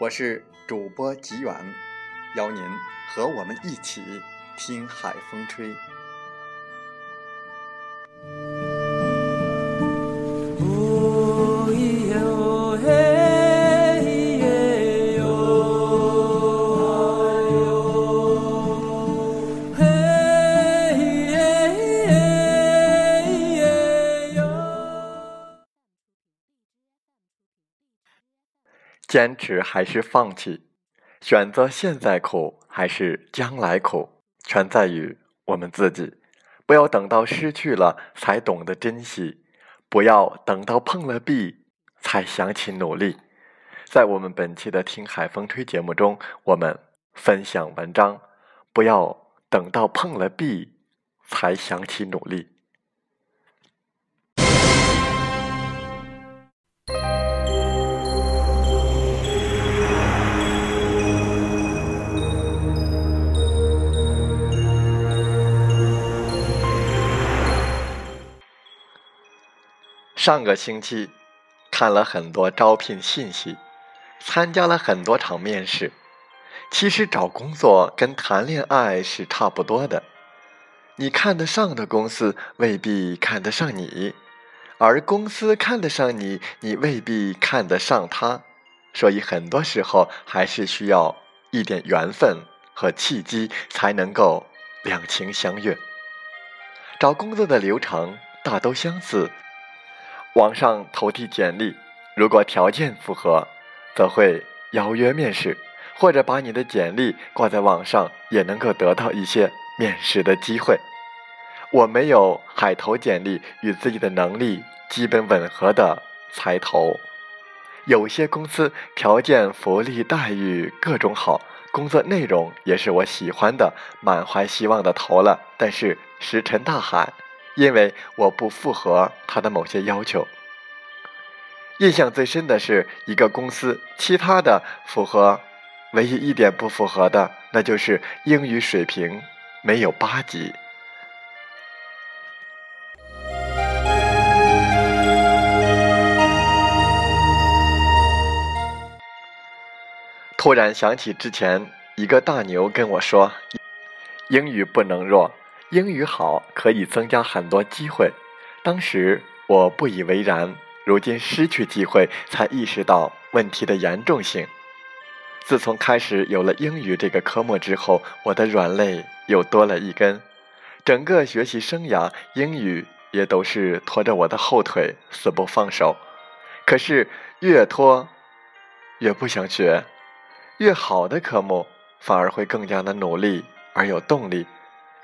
我是主播吉远。邀您和我们一起听海风吹。坚持还是放弃？选择现在苦还是将来苦，全在于我们自己。不要等到失去了才懂得珍惜，不要等到碰了壁才想起努力。在我们本期的《听海风吹》节目中，我们分享文章：不要等到碰了壁才想起努力。上个星期，看了很多招聘信息，参加了很多场面试。其实找工作跟谈恋爱是差不多的，你看得上的公司未必看得上你，而公司看得上你，你未必看得上他。所以很多时候还是需要一点缘分和契机，才能够两情相悦。找工作的流程大都相似。网上投递简历，如果条件符合，则会邀约面试，或者把你的简历挂在网上，也能够得到一些面试的机会。我没有海投简历与自己的能力基本吻合的才投。有些公司条件、福利、待遇各种好，工作内容也是我喜欢的，满怀希望的投了，但是石沉大海。因为我不符合他的某些要求。印象最深的是一个公司，其他的符合，唯一一点不符合的，那就是英语水平没有八级。突然想起之前一个大牛跟我说：“英语不能弱。”英语好可以增加很多机会，当时我不以为然，如今失去机会才意识到问题的严重性。自从开始有了英语这个科目之后，我的软肋又多了一根。整个学习生涯，英语也都是拖着我的后腿，死不放手。可是越拖越不想学，越好的科目反而会更加的努力而有动力。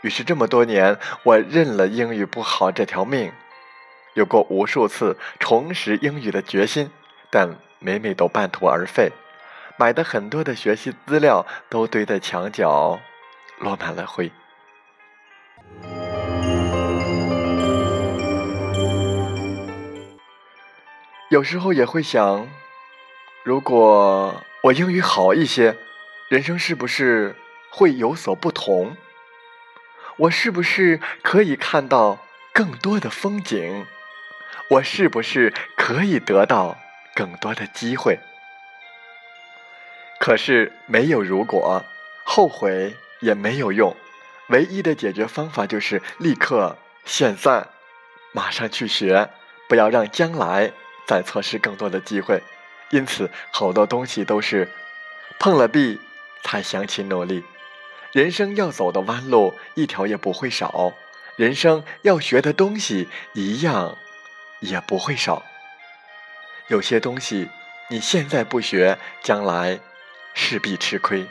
于是这么多年，我认了英语不好这条命，有过无数次重拾英语的决心，但每每都半途而废。买的很多的学习资料都堆在墙角，落满了灰。有时候也会想，如果我英语好一些，人生是不是会有所不同？我是不是可以看到更多的风景？我是不是可以得到更多的机会？可是没有如果，后悔也没有用。唯一的解决方法就是立刻、现在、马上去学，不要让将来再错失更多的机会。因此，好多东西都是碰了壁才想起努力。人生要走的弯路一条也不会少，人生要学的东西一样也不会少。有些东西你现在不学，将来势必吃亏。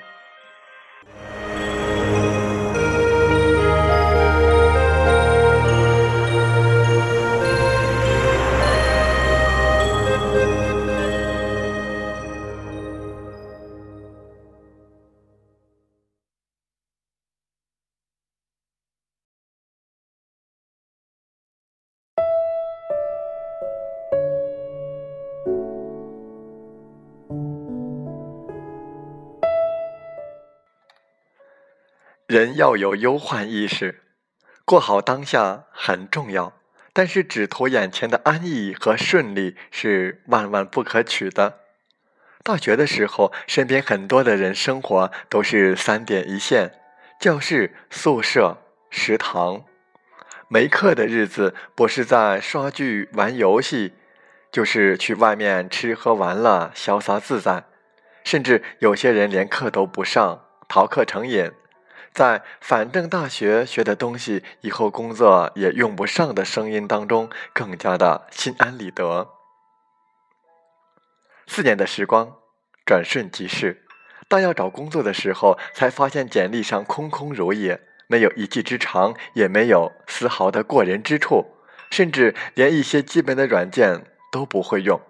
人要有忧患意识，过好当下很重要，但是只图眼前的安逸和顺利是万万不可取的。大学的时候，身边很多的人生活都是三点一线：教室、宿舍、食堂。没课的日子，不是在刷剧、玩游戏，就是去外面吃喝玩乐，潇洒自在。甚至有些人连课都不上，逃课成瘾。在反正大学学的东西以后工作也用不上的声音当中，更加的心安理得。四年的时光转瞬即逝，当要找工作的时候，才发现简历上空空如也，没有一技之长，也没有丝毫的过人之处，甚至连一些基本的软件都不会用。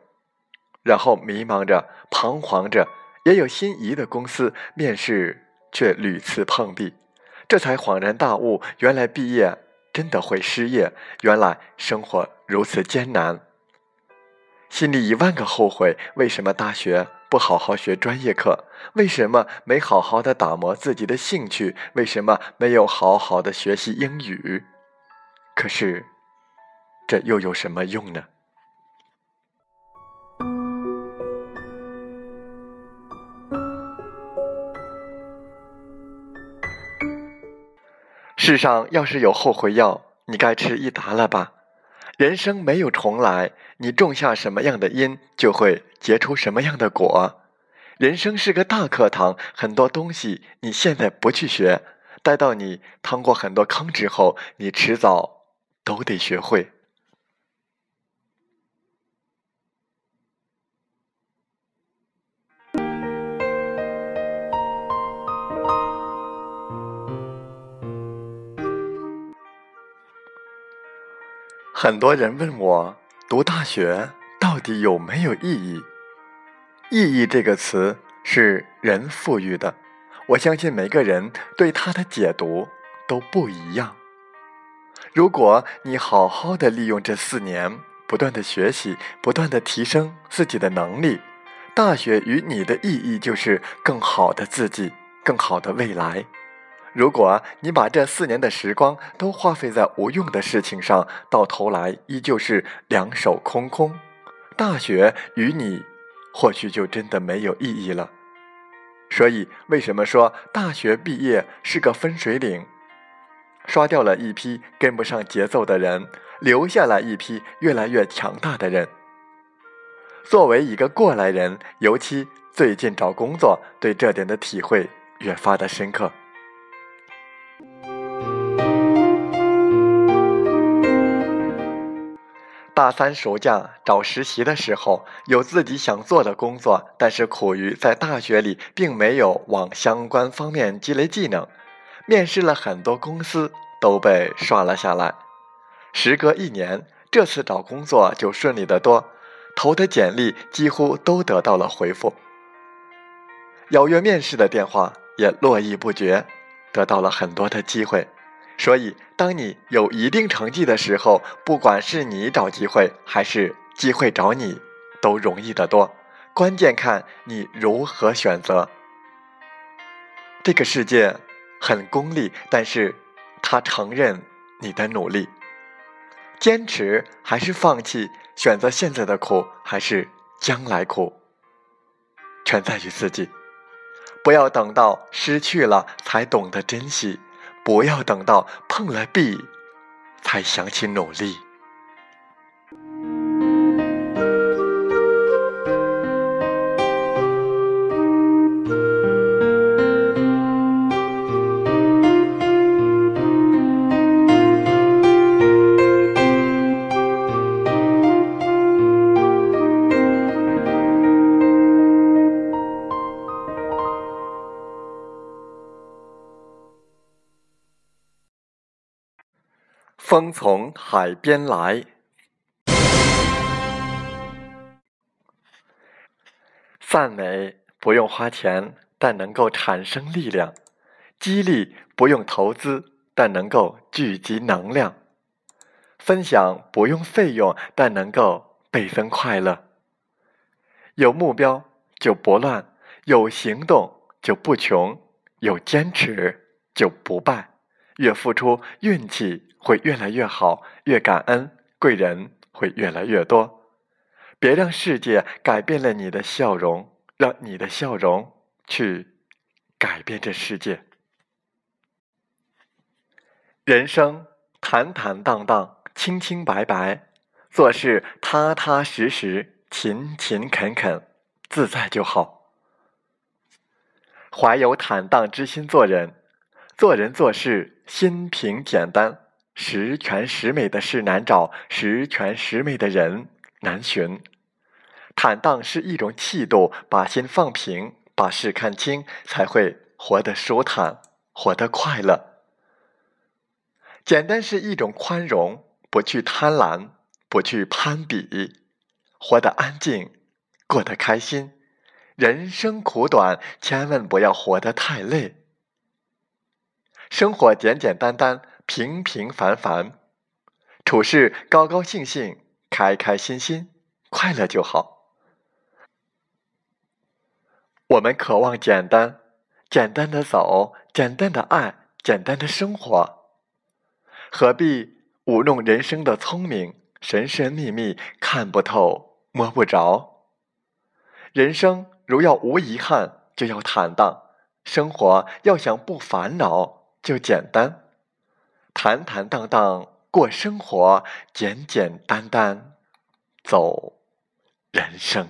然后迷茫着，彷徨着，也有心仪的公司面试。却屡次碰壁，这才恍然大悟：原来毕业真的会失业，原来生活如此艰难。心里一万个后悔：为什么大学不好好学专业课？为什么没好好的打磨自己的兴趣？为什么没有好好的学习英语？可是，这又有什么用呢？世上要是有后悔药，你该吃一打了吧？人生没有重来，你种下什么样的因，就会结出什么样的果。人生是个大课堂，很多东西你现在不去学，待到你趟过很多坑之后，你迟早都得学会。很多人问我，读大学到底有没有意义？意义这个词是人赋予的，我相信每个人对它的解读都不一样。如果你好好的利用这四年，不断的学习，不断的提升自己的能力，大学与你的意义就是更好的自己，更好的未来。如果你把这四年的时光都花费在无用的事情上，到头来依旧是两手空空，大学与你或许就真的没有意义了。所以，为什么说大学毕业是个分水岭？刷掉了一批跟不上节奏的人，留下了一批越来越强大的人。作为一个过来人，尤其最近找工作，对这点的体会越发的深刻。大三暑假找实习的时候，有自己想做的工作，但是苦于在大学里并没有往相关方面积累技能，面试了很多公司都被刷了下来。时隔一年，这次找工作就顺利得多，投的简历几乎都得到了回复，邀约面试的电话也络绎不绝，得到了很多的机会。所以，当你有一定成绩的时候，不管是你找机会，还是机会找你，都容易得多。关键看你如何选择。这个世界很功利，但是他承认你的努力。坚持还是放弃？选择现在的苦，还是将来苦？全在于自己。不要等到失去了才懂得珍惜。不要等到碰了壁，才想起努力。风从海边来。赞美不用花钱，但能够产生力量；激励不用投资，但能够聚集能量；分享不用费用，但能够倍增快乐。有目标就不乱，有行动就不穷，有坚持就不败。越付出，运气会越来越好；越感恩，贵人会越来越多。别让世界改变了你的笑容，让你的笑容去改变这世界。人生坦坦荡荡，清清白白，做事踏踏实实，勤勤恳恳，自在就好。怀有坦荡之心做人，做人做事心平简单，十全十美的事难找，十全十美的人。难寻，坦荡是一种气度，把心放平，把事看清，才会活得舒坦，活得快乐。简单是一种宽容，不去贪婪，不去攀比，活得安静，过得开心。人生苦短，千万不要活得太累。生活简简单单，平平凡凡，处事高高兴兴。开开心心，快乐就好。我们渴望简单，简单的走，简单的爱，简单的生活。何必舞弄人生的聪明？神神秘秘，看不透，摸不着。人生如要无遗憾，就要坦荡；生活要想不烦恼，就简单。坦坦荡荡。过生活，简简单单，走人生。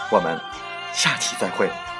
我们下期再会。